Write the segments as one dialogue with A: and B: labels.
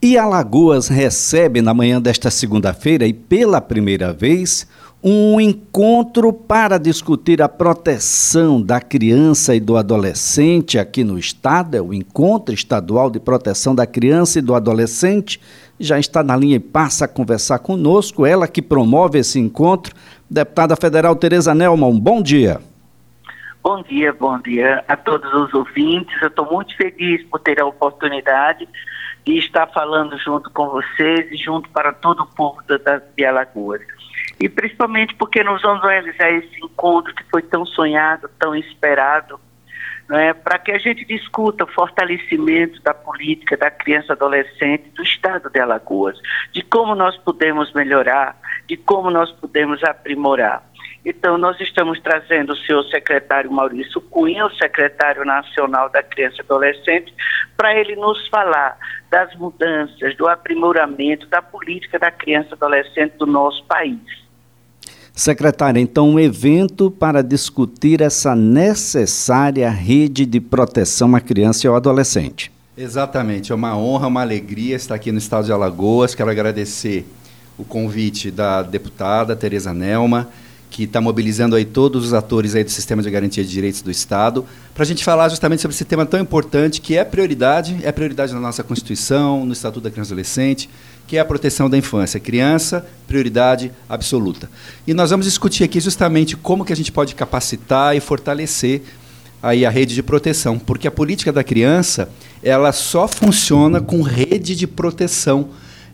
A: E Alagoas recebe na manhã desta segunda-feira e pela primeira vez um encontro para discutir a proteção da criança e do adolescente aqui no estado, é o Encontro Estadual de Proteção da Criança e do Adolescente. Já está na linha e passa a conversar conosco, ela que promove esse encontro, deputada federal Tereza Nelman. Bom dia.
B: Bom dia, bom dia a todos os ouvintes. Eu estou muito feliz por ter a oportunidade e estar falando junto com vocês e junto para todo o povo da, de Alagoas. E principalmente porque nós vamos realizar esse encontro que foi tão sonhado, tão esperado, é, para que a gente discuta o fortalecimento da política da criança e adolescente do estado de Alagoas, de como nós podemos melhorar, de como nós podemos aprimorar. Então, nós estamos trazendo o senhor secretário Maurício Cunha, o secretário nacional da criança e adolescente, para ele nos falar das mudanças, do aprimoramento da política da criança e adolescente do nosso país.
A: Secretária, então, um evento para discutir essa necessária rede de proteção à criança e ao adolescente.
C: Exatamente, é uma honra, uma alegria estar aqui no estado de Alagoas. Quero agradecer o convite da deputada Tereza Nelma que está mobilizando aí todos os atores aí do sistema de garantia de direitos do Estado, para a gente falar justamente sobre esse tema tão importante que é prioridade, é prioridade na nossa Constituição, no Estatuto da Criança e Adolescente, que é a proteção da infância. Criança, prioridade absoluta. E nós vamos discutir aqui justamente como que a gente pode capacitar e fortalecer aí a rede de proteção, porque a política da criança, ela só funciona com rede de proteção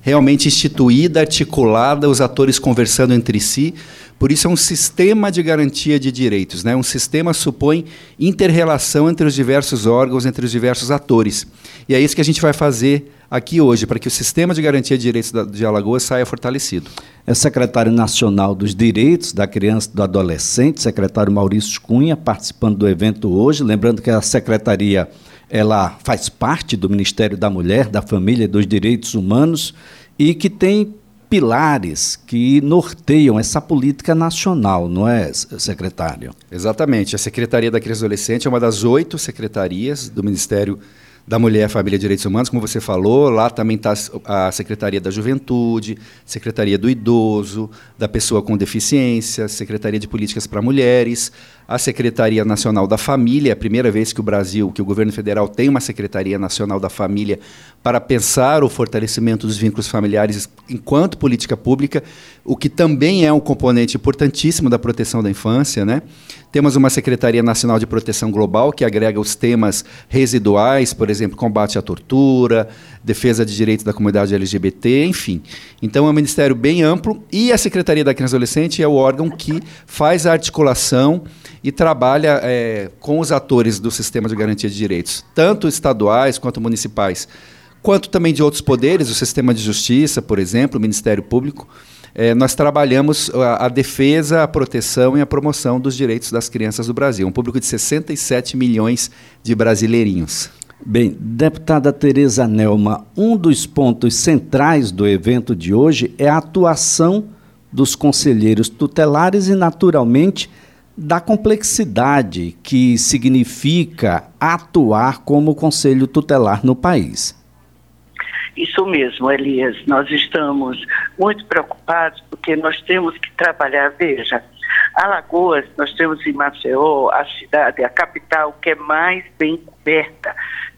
C: realmente instituída, articulada, os atores conversando entre si, por isso é um sistema de garantia de direitos. Né? Um sistema supõe inter-relação entre os diversos órgãos, entre os diversos atores. E é isso que a gente vai fazer aqui hoje, para que o sistema de garantia de direitos de Alagoas saia fortalecido.
A: É secretário nacional dos direitos da criança e do adolescente, secretário Maurício Cunha, participando do evento hoje. Lembrando que a secretaria ela faz parte do Ministério da Mulher, da Família e dos Direitos Humanos e que tem pilares que norteiam essa política nacional, não é, secretário?
C: Exatamente. A Secretaria da Criança e Adolescente é uma das oito secretarias do Ministério da Mulher, Família e Direitos Humanos, como você falou, lá também está a Secretaria da Juventude, Secretaria do Idoso, da Pessoa com Deficiência, Secretaria de Políticas para Mulheres, a Secretaria Nacional da Família, é a primeira vez que o Brasil, que o governo federal tem uma Secretaria Nacional da Família para pensar o fortalecimento dos vínculos familiares enquanto política pública, o que também é um componente importantíssimo da proteção da infância, né? Temos uma Secretaria Nacional de Proteção Global que agrega os temas residuais, por exemplo, combate à tortura, defesa de direitos da comunidade LGBT, enfim. Então é um ministério bem amplo e a Secretaria da Criança e Adolescente é o órgão que faz a articulação e trabalha é, com os atores do sistema de garantia de direitos, tanto estaduais quanto municipais, quanto também de outros poderes, o sistema de justiça, por exemplo, o Ministério Público. É, nós trabalhamos a, a, defesa, a proteção e a promoção dos direitos das crianças do Brasil. Um público de 67 milhões de brasileirinhos.
A: Bem, deputada Tereza Nelma, um dos pontos centrais do evento de hoje é a atuação dos conselheiros tutelares e, naturalmente, da complexidade que significa atuar como conselho tutelar no país.
B: Isso mesmo, Elias. Nós estamos muito preocupados porque nós temos que trabalhar. Veja, Alagoas, nós temos em Maceió a cidade, a capital que é mais bem coberta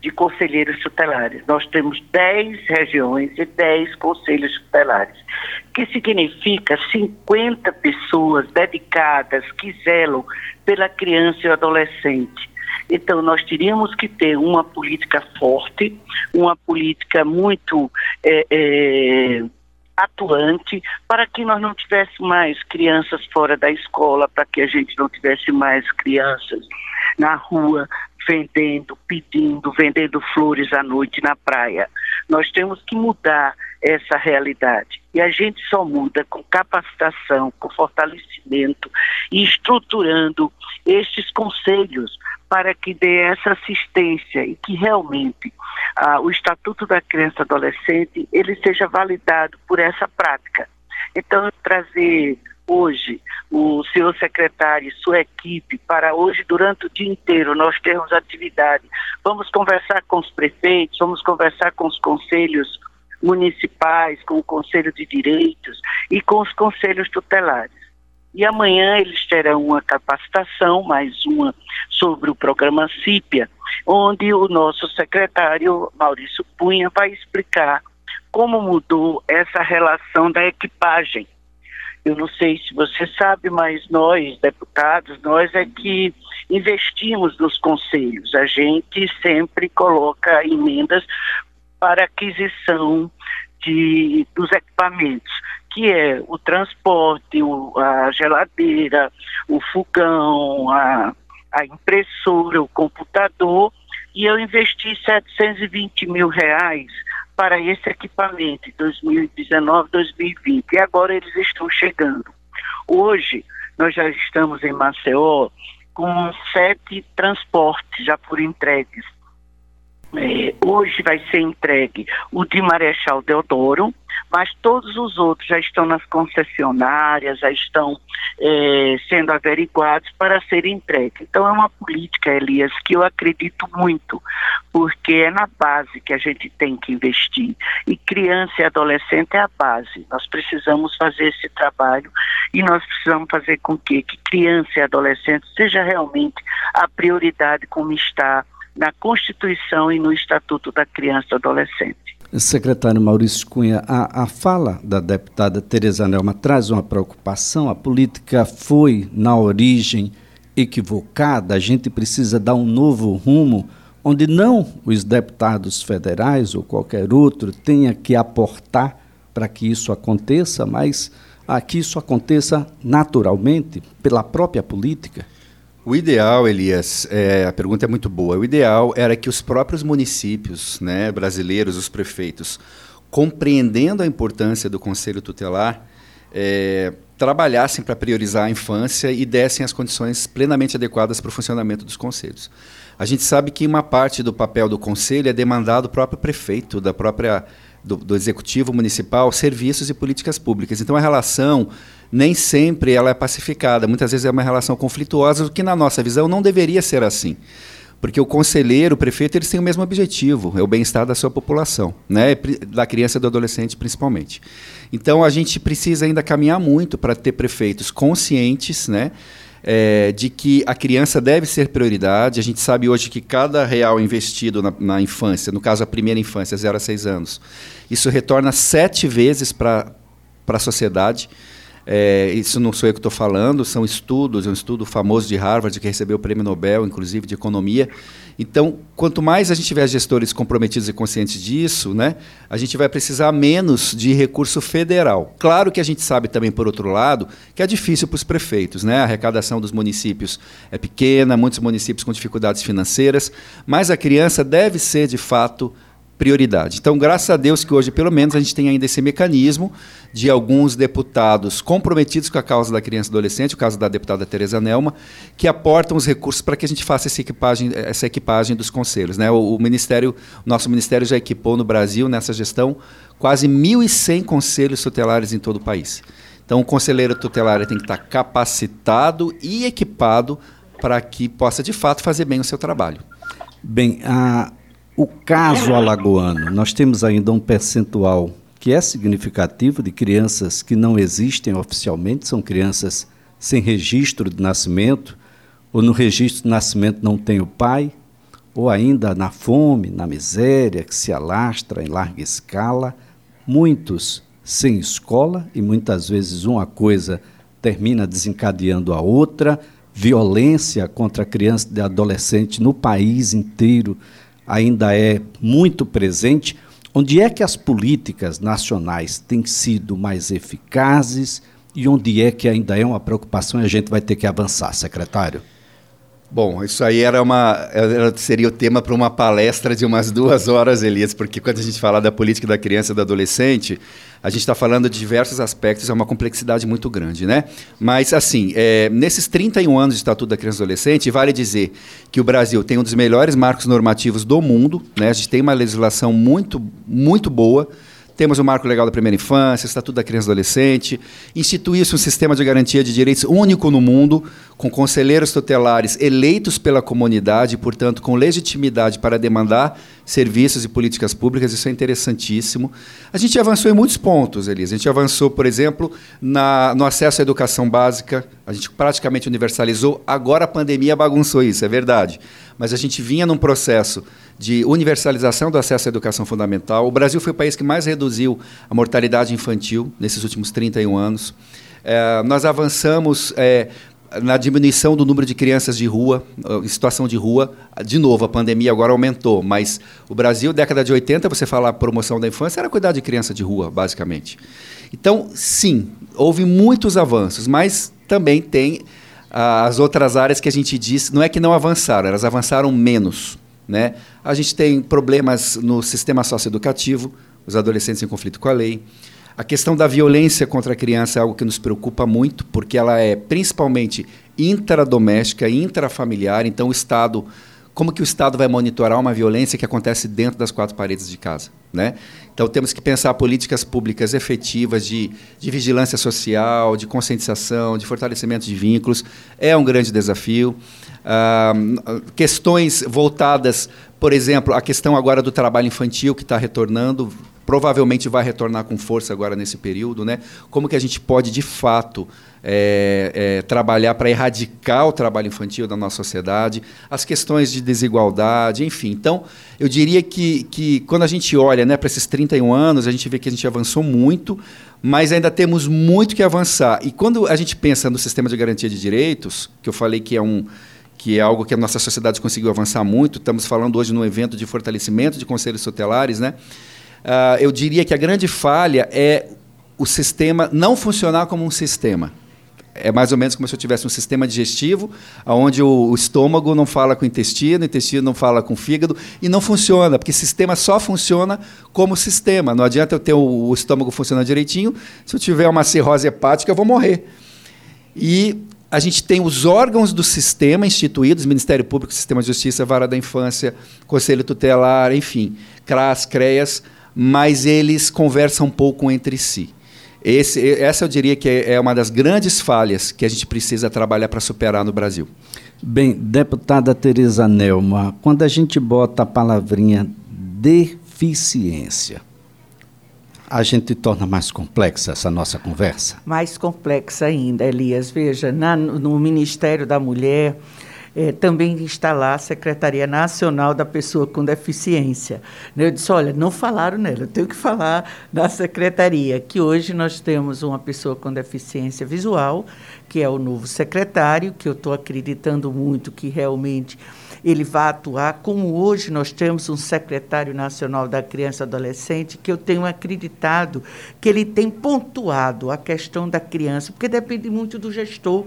B: de conselheiros tutelares. Nós temos 10 regiões e 10 conselhos tutelares, que significa 50 pessoas dedicadas que zelam pela criança e o adolescente. Então, nós teríamos que ter uma política forte, uma política muito é, é, atuante, para que nós não tivéssemos mais crianças fora da escola, para que a gente não tivesse mais crianças na rua vendendo, pedindo, vendendo flores à noite na praia. Nós temos que mudar essa realidade. E a gente só muda com capacitação, com fortalecimento e estruturando estes conselhos para que dê essa assistência e que realmente ah, o Estatuto da Criança e Adolescente ele seja validado por essa prática. Então, trazer hoje o senhor secretário e sua equipe para hoje, durante o dia inteiro, nós termos atividade. Vamos conversar com os prefeitos, vamos conversar com os conselhos municipais, com o Conselho de Direitos e com os conselhos tutelares. E amanhã eles terão uma capacitação, mais uma sobre o programa CIPIA, onde o nosso secretário Maurício Punha vai explicar como mudou essa relação da equipagem. Eu não sei se você sabe, mas nós, deputados, nós é que investimos nos conselhos. A gente sempre coloca emendas para aquisição de, dos equipamentos, que é o transporte, o, a geladeira, o fogão, a, a impressora, o computador, e eu investi 720 mil reais para esse equipamento em 2019, 2020, e agora eles estão chegando. Hoje, nós já estamos em Maceió com sete transportes já por entregues. É, hoje vai ser entregue o de Marechal Deodoro, mas todos os outros já estão nas concessionárias, já estão é, sendo averiguados para serem entregues. Então é uma política, Elias, que eu acredito muito, porque é na base que a gente tem que investir. E criança e adolescente é a base. Nós precisamos fazer esse trabalho e nós precisamos fazer com que, que criança e adolescente seja realmente a prioridade como está na Constituição e no Estatuto da Criança e Adolescente.
A: Secretário Maurício Cunha, a, a fala da deputada Tereza Nelma traz uma preocupação. A política foi, na origem, equivocada. A gente precisa dar um novo rumo, onde não os deputados federais ou qualquer outro tenha que aportar para que isso aconteça, mas a que isso aconteça naturalmente pela própria política.
C: O ideal, Elias, é, a pergunta é muito boa. O ideal era que os próprios municípios né, brasileiros, os prefeitos, compreendendo a importância do Conselho Tutelar, é, trabalhassem para priorizar a infância e dessem as condições plenamente adequadas para o funcionamento dos conselhos. A gente sabe que uma parte do papel do conselho é demandado do próprio prefeito, da própria do, do executivo municipal, serviços e políticas públicas. Então a relação nem sempre ela é pacificada, muitas vezes é uma relação conflituosa, o que na nossa visão não deveria ser assim. Porque o conselheiro, o prefeito, eles têm o mesmo objetivo, é o bem-estar da sua população, né? da criança e do adolescente principalmente. Então a gente precisa ainda caminhar muito para ter prefeitos conscientes, né? É, de que a criança deve ser prioridade. A gente sabe hoje que cada real investido na, na infância, no caso a primeira infância, 0 a 6 anos, isso retorna sete vezes para a sociedade. É, isso não sou eu que estou falando, são estudos, é um estudo famoso de Harvard que recebeu o prêmio Nobel, inclusive de economia. Então, quanto mais a gente tiver gestores comprometidos e conscientes disso, né, a gente vai precisar menos de recurso federal. Claro que a gente sabe também, por outro lado, que é difícil para os prefeitos. Né? A arrecadação dos municípios é pequena, muitos municípios com dificuldades financeiras, mas a criança deve ser, de fato, prioridade. Então, graças a Deus que hoje, pelo menos, a gente tem ainda esse mecanismo de alguns deputados comprometidos com a causa da criança e adolescente, o caso da deputada Tereza Nelma, que aportam os recursos para que a gente faça essa equipagem, essa equipagem dos conselhos. Né? O, o Ministério, o nosso Ministério já equipou no Brasil, nessa gestão, quase 1.100 conselhos tutelares em todo o país. Então, o conselheiro tutelar tem que estar capacitado e equipado para que possa, de fato, fazer bem o seu trabalho.
A: Bem, a o caso alagoano, nós temos ainda um percentual que é significativo de crianças que não existem oficialmente, são crianças sem registro de nascimento, ou no registro de nascimento não tem o pai, ou ainda na fome, na miséria que se alastra em larga escala, muitos sem escola e muitas vezes uma coisa termina desencadeando a outra, violência contra criança e adolescente no país inteiro ainda é muito presente. Onde é que as políticas nacionais têm sido mais eficazes e onde é que ainda é uma preocupação e a gente vai ter que avançar, secretário?
C: Bom, isso aí era uma, era, seria o tema para uma palestra de umas duas horas, Elias, porque quando a gente fala da política da criança e do adolescente, a gente está falando de diversos aspectos, é uma complexidade muito grande, né? Mas, assim, é, nesses 31 anos de Estatuto da Criança e Adolescente, vale dizer que o Brasil tem um dos melhores marcos normativos do mundo, né? A gente tem uma legislação muito, muito boa, temos o marco legal da primeira infância, estatuto da criança e adolescente, instituiu-se um sistema de garantia de direitos único no mundo, com conselheiros tutelares eleitos pela comunidade, portanto, com legitimidade para demandar serviços e políticas públicas, isso é interessantíssimo. A gente avançou em muitos pontos, Elisa. A gente avançou, por exemplo, na, no acesso à educação básica, a gente praticamente universalizou. Agora a pandemia bagunçou isso, é verdade. Mas a gente vinha num processo de universalização do acesso à educação fundamental. O Brasil foi o país que mais reduziu a mortalidade infantil nesses últimos 31 anos. É, nós avançamos é, na diminuição do número de crianças de rua, em situação de rua. De novo, a pandemia agora aumentou, mas o Brasil, década de 80, você falar promoção da infância, era cuidar de criança de rua, basicamente. Então, sim, houve muitos avanços, mas também tem ah, as outras áreas que a gente diz, não é que não avançaram, elas avançaram menos. Né? A gente tem problemas no sistema socioeducativo, os adolescentes em conflito com a lei. A questão da violência contra a criança é algo que nos preocupa muito, porque ela é principalmente intradoméstica, intrafamiliar, então o Estado como que o Estado vai monitorar uma violência que acontece dentro das quatro paredes de casa? Né? Então, temos que pensar políticas públicas efetivas de, de vigilância social, de conscientização, de fortalecimento de vínculos. É um grande desafio. Ah, questões voltadas, por exemplo, a questão agora do trabalho infantil que está retornando, provavelmente vai retornar com força agora nesse período, né? Como que a gente pode, de fato, é, é, trabalhar para erradicar o trabalho infantil da nossa sociedade, as questões de desigualdade, enfim. Então, eu diria que, que quando a gente olha né, para esses 31 anos, a gente vê que a gente avançou muito, mas ainda temos muito que avançar. E quando a gente pensa no sistema de garantia de direitos, que eu falei que é um que é algo que a nossa sociedade conseguiu avançar muito. Estamos falando hoje num evento de fortalecimento de conselhos tutelares, né? Uh, eu diria que a grande falha é o sistema não funcionar como um sistema. É mais ou menos como se eu tivesse um sistema digestivo, onde o, estômago não fala com o intestino, o intestino não fala com o fígado, e não funciona, porque o sistema só funciona como sistema. Não adianta eu ter o, o estômago funcionando direitinho, se eu tiver uma cirrose hepática, eu vou morrer. E a gente tem os órgãos do sistema instituídos, Ministério Público, Sistema de Justiça, Vara da Infância, Conselho Tutelar, enfim, CRAS, CREAS, mas eles conversam um pouco entre si. Esse, essa eu diria que é, é uma das grandes falhas que a gente precisa trabalhar para superar no Brasil.
A: Bem, deputada Tereza Nelma, quando a gente bota a palavrinha deficiência, a gente torna mais complexa essa nossa conversa?
D: Mais complexa ainda, Elias. Veja, na, no Ministério da Mulher, é, também está lá a Secretaria Nacional da Pessoa com Deficiência. Eu disse, olha, não falaram nela, eu tenho que falar na secretaria, que hoje nós temos uma pessoa com deficiência visual, que é o novo secretário, que eu estou acreditando muito que realmente ele vai atuar, como hoje nós temos um secretário nacional da criança e adolescente, que eu tenho acreditado que ele tem pontuado a questão da criança, porque depende muito do gestor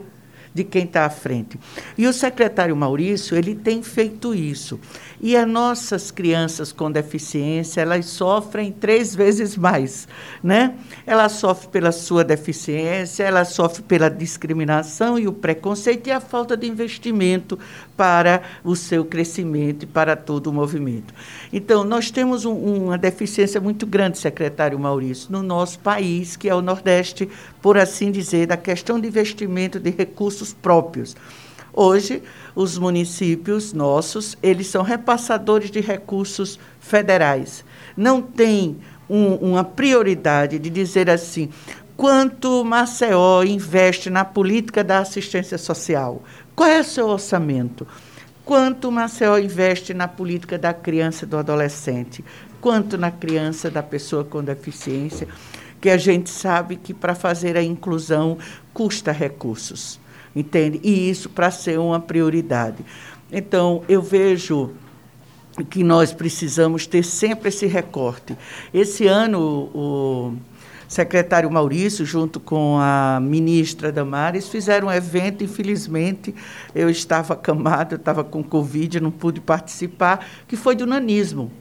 D: de quem está à frente. E o secretário Maurício, ele tem feito isso. E as nossas crianças com deficiência, elas sofrem três vezes mais, né? Ela sofre pela sua deficiência, ela sofre pela discriminação e o preconceito e a falta de investimento para o seu crescimento e para todo o movimento. Então, nós temos um, uma deficiência muito grande, secretário Maurício, no nosso país, que é o Nordeste, por assim dizer, da questão de investimento de recursos próprios. Hoje, os municípios nossos, eles são repassadores de recursos federais. Não tem um, uma prioridade de dizer assim, quanto Maceió investe na política da assistência social? Qual é o seu orçamento? Quanto Maceió investe na política da criança e do adolescente? Quanto na criança da pessoa com deficiência? Que a gente sabe que para fazer a inclusão custa recursos entende? E isso para ser uma prioridade. Então, eu vejo que nós precisamos ter sempre esse recorte. Esse ano, o secretário Maurício, junto com a ministra Damares, fizeram um evento. Infelizmente, eu estava acamado, eu estava com Covid, não pude participar, que foi do nanismo.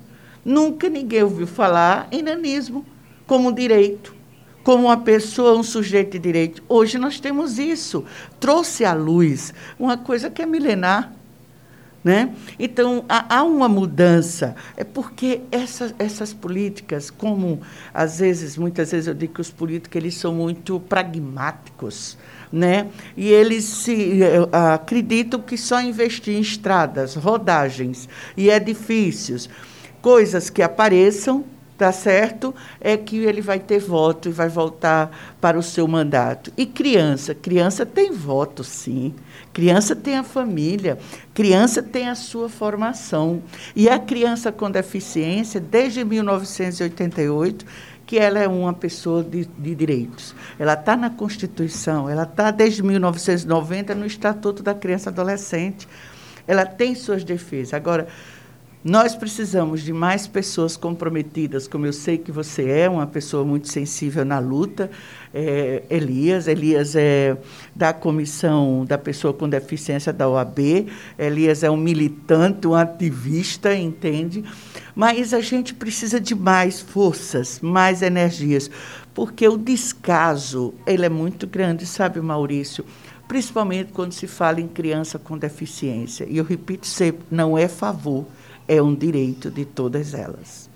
D: Nunca ninguém ouviu falar em nanismo como direito como uma pessoa, um sujeito de direito. Hoje nós temos isso. Trouxe à luz uma coisa que é milenar. Né? Então, há, há uma mudança. É porque essa, essas políticas, como às vezes, muitas vezes eu digo que os políticos eles são muito pragmáticos. Né? E eles se uh, acreditam que só investir em estradas, rodagens e edifícios, coisas que apareçam tá certo? É que ele vai ter voto e vai voltar para o seu mandato. E criança, criança tem voto, sim. Criança tem a família, criança tem a sua formação. E a criança com deficiência, desde 1988, que ela é uma pessoa de, de direitos. Ela está na Constituição, ela está desde 1990 no Estatuto da Criança e Adolescente. Ela tem suas defesas. Agora, nós precisamos de mais pessoas comprometidas, como eu sei que você é, uma pessoa muito sensível na luta. É, Elias, Elias é da comissão da pessoa com deficiência da OAB, Elias é um militante, um ativista, entende? Mas a gente precisa de mais forças, mais energias, porque o descaso ele é muito grande, sabe, Maurício? Principalmente quando se fala em criança com deficiência. E eu repito sempre, não é favor é um direito de todas elas.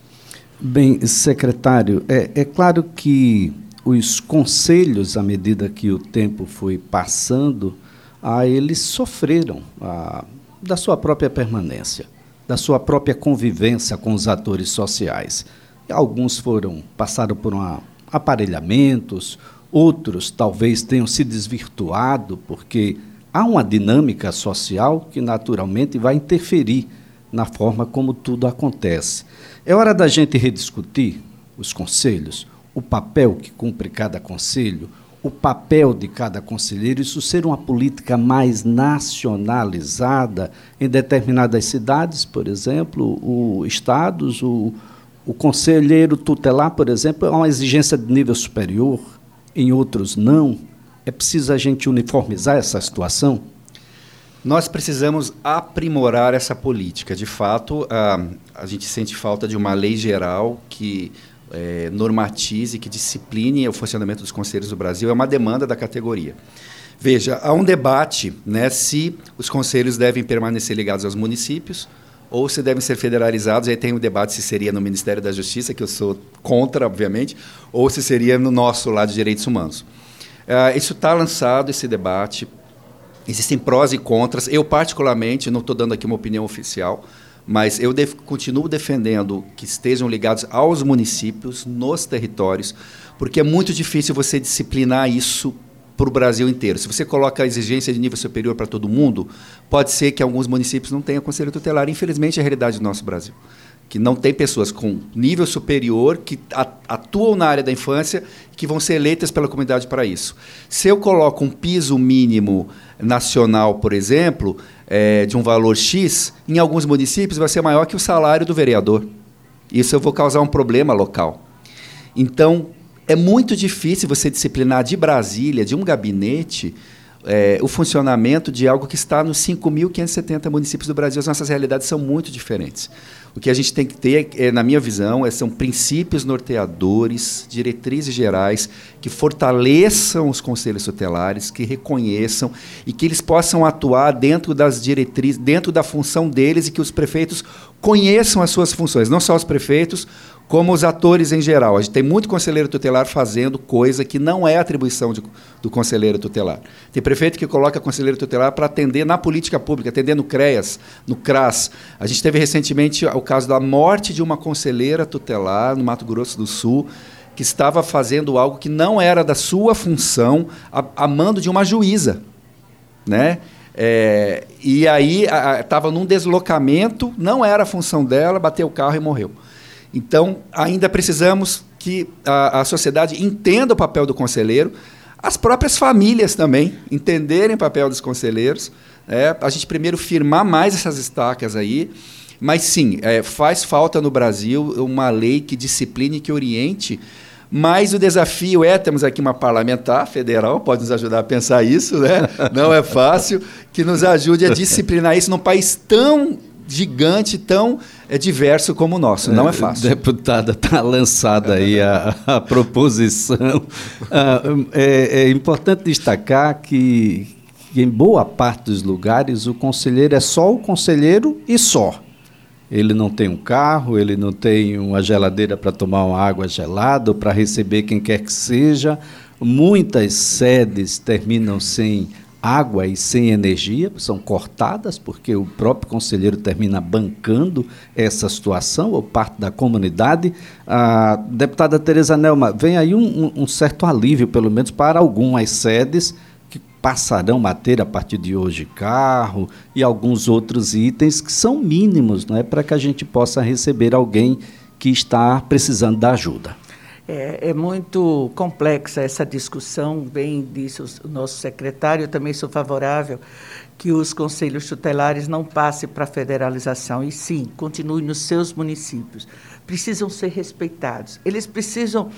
A: Bem, secretário, é, é claro que os conselhos, à medida que o tempo foi passando, ah, eles sofreram ah, da sua própria permanência, da sua própria convivência com os atores sociais. Alguns foram passaram por uma, aparelhamentos, outros talvez tenham se desvirtuado, porque há uma dinâmica social que naturalmente vai interferir na forma como tudo acontece. É hora da gente rediscutir os conselhos, o papel que cumpre cada conselho, o papel de cada conselheiro, isso ser uma política mais nacionalizada em determinadas cidades, por exemplo, o estados, o, o conselheiro tutelar, por exemplo, é uma exigência de nível superior, em outros não. É preciso a gente uniformizar essa situação?
C: Nós precisamos aprimorar essa política. De fato, a, a gente sente falta de uma lei geral que é, normatize, que discipline o funcionamento dos conselhos do Brasil. É uma demanda da categoria. Veja, há um debate né, se os conselhos devem permanecer ligados aos municípios ou se devem ser federalizados. Aí tem um debate se seria no Ministério da Justiça, que eu sou contra, obviamente, ou se seria no nosso lado de direitos humanos. Uh, isso está lançado, esse debate. Existem prós e contras. Eu, particularmente, não estou dando aqui uma opinião oficial, mas eu def continuo defendendo que estejam ligados aos municípios, nos territórios, porque é muito difícil você disciplinar isso para o Brasil inteiro. Se você coloca a exigência de nível superior para todo mundo, pode ser que alguns municípios não tenham conselho tutelar. Infelizmente, é a realidade do nosso Brasil que não tem pessoas com nível superior que atuam na área da infância que vão ser eleitas pela comunidade para isso. Se eu coloco um piso mínimo nacional, por exemplo, é, de um valor X, em alguns municípios vai ser maior que o salário do vereador. Isso eu vou causar um problema local. Então, é muito difícil você disciplinar de Brasília, de um gabinete, é, o funcionamento de algo que está nos 5.570 municípios do Brasil. As nossas realidades são muito diferentes. O que a gente tem que ter, é, na minha visão, é, são princípios norteadores, diretrizes gerais que fortaleçam os conselhos tutelares, que reconheçam e que eles possam atuar dentro das diretrizes, dentro da função deles e que os prefeitos conheçam as suas funções, não só os prefeitos, como os atores em geral. A gente tem muito conselheiro tutelar fazendo coisa que não é atribuição de, do conselheiro tutelar. Tem prefeito que coloca conselheiro tutelar para atender na política pública, atender no CREAS, no CRAS. A gente teve recentemente o caso da morte de uma conselheira tutelar no Mato Grosso do Sul, que estava fazendo algo que não era da sua função, a, a mando de uma juíza. Né? É, e aí estava num deslocamento, não era a função dela, bateu o carro e morreu. Então, ainda precisamos que a, a sociedade entenda o papel do conselheiro, as próprias famílias também entenderem o papel dos conselheiros. É, a gente primeiro firmar mais essas estacas aí. Mas sim, é, faz falta no Brasil uma lei que discipline, que oriente. Mas o desafio é, temos aqui uma parlamentar federal, pode nos ajudar a pensar isso, né? Não é fácil, que nos ajude a disciplinar isso num país tão gigante, tão é, diverso como o nosso. Não é fácil.
A: Deputada, está lançada aí a, a proposição. Ah, é, é, importante destacar que, que em boa parte dos lugares o conselheiro é só o conselheiro e só. Ele não tem um carro, ele não tem uma geladeira para tomar uma água gelada ou para receber quem quer que seja. Muitas sedes terminam sem água e sem energia, são cortadas, porque o próprio conselheiro termina bancando essa situação, ou parte da comunidade. A deputada Tereza Nelma, vem aí um, um certo alívio, pelo menos para algumas sedes que passarão a ter a partir de hoje carro e alguns outros itens que são mínimos, não é, para que a gente possa receber alguém que está precisando da ajuda.
D: É, é, muito complexa essa discussão, bem disse o nosso secretário, eu também sou favorável que os conselhos tutelares não passem para a federalização, e sim, continuem nos seus municípios. Precisam ser respeitados. Eles precisam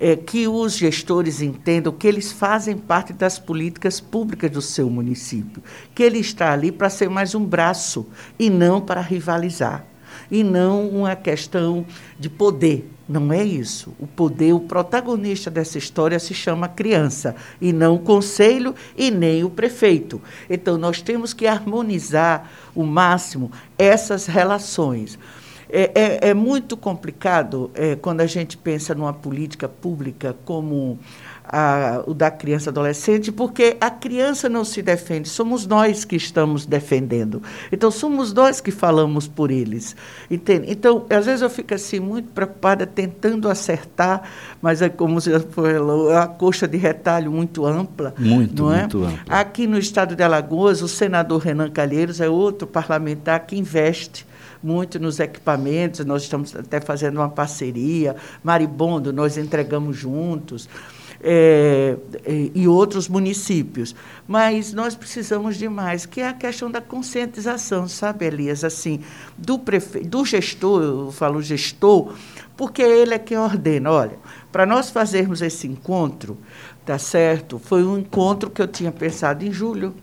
D: é, que os gestores entendam que eles fazem parte das políticas públicas do seu município, que ele está ali para ser mais um braço e não para rivalizar, e não uma questão de poder não é isso. O poder, o protagonista dessa história se chama criança, e não o conselho e nem o prefeito. Então, nós temos que harmonizar o máximo essas relações. É, é, é muito complicado é, quando a gente pensa numa política pública como a, o da criança adolescente, porque a criança não se defende, somos nós que estamos defendendo. Então, somos nós que falamos por eles. Entende? Então, às vezes eu fico assim, muito preocupada, tentando acertar, mas é como você falou, é a coxa de retalho muito ampla.
A: Muito,
D: não
A: é? muito ampla.
D: Aqui no estado de Alagoas, o senador Renan Calheiros é outro parlamentar que investe muito nos equipamentos, nós estamos até fazendo uma parceria. Maribondo, nós entregamos juntos é, e outros municípios. Mas nós precisamos de mais, que é a questão da conscientização, sabe, Elias? Assim, do, prefe... do gestor, eu falo gestor, porque ele é quem ordena. Olha, para nós fazermos esse encontro, tá certo? Foi um encontro que eu tinha pensado em julho.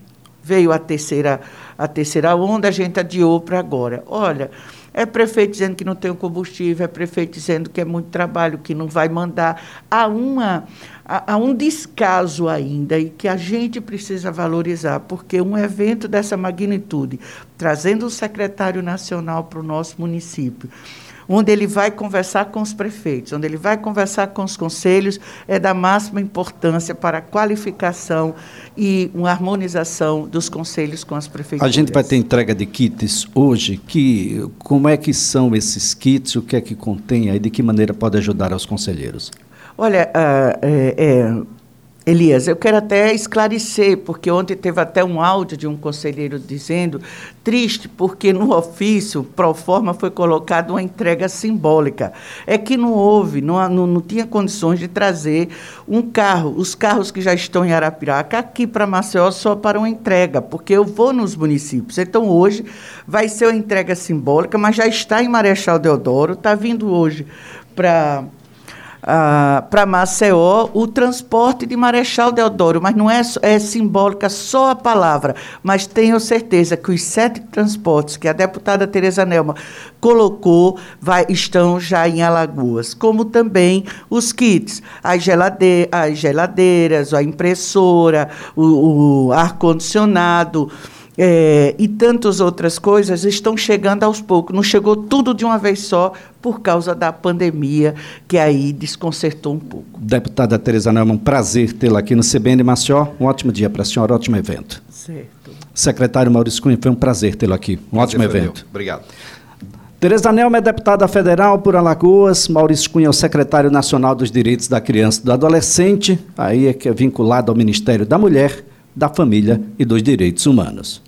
D: Veio a terceira, a terceira onda, a gente adiou para agora. Olha, é prefeito dizendo que não tem combustível, é prefeito dizendo que é muito trabalho, que não vai mandar. Há, uma, há, há um descaso ainda e que a gente precisa valorizar, porque um evento dessa magnitude, trazendo o secretário nacional para o nosso município, onde ele vai conversar com os prefeitos, onde ele vai conversar com os conselhos, é da máxima importância para a qualificação e uma harmonização dos conselhos com as prefeituras.
A: A gente vai ter entrega de kits hoje. Que, como é que são esses kits? O que é que contém aí? De que maneira pode ajudar aos conselheiros?
D: Olha, uh, é, é Elias, eu quero até esclarecer, porque ontem teve até um áudio de um conselheiro dizendo, triste, porque no ofício, pro forma, foi colocada uma entrega simbólica. É que não houve, não, não, não tinha condições de trazer um carro, os carros que já estão em Arapiraca, aqui para Maceió só para uma entrega, porque eu vou nos municípios. Então, hoje vai ser uma entrega simbólica, mas já está em Marechal Deodoro, está vindo hoje para ah, para Maceió o transporte de Marechal Deodoro, mas não é, é simbólica só a palavra, mas tenho certeza que os sete transportes que a deputada Tereza Nelma colocou vai, estão já em Alagoas, como também os kits, as, gelade, as geladeiras, a impressora, o, o ar-condicionado, é, e tantas outras coisas estão chegando aos poucos. Não chegou tudo de uma vez só por causa da pandemia, que aí desconcertou um pouco.
A: Deputada Tereza Neumann, um prazer tê-la aqui no CBN Maceió. Um ótimo dia para a senhora, ótimo evento.
D: Certo.
A: Secretário Maurício Cunha, foi um prazer tê-lo aqui. Um ótimo evento.
C: Obrigado.
A: Tereza Nelma é deputada federal por Alagoas, Maurício Cunha é o secretário nacional dos direitos da criança e do adolescente, aí é que é vinculado ao Ministério da Mulher da família e dos direitos humanos.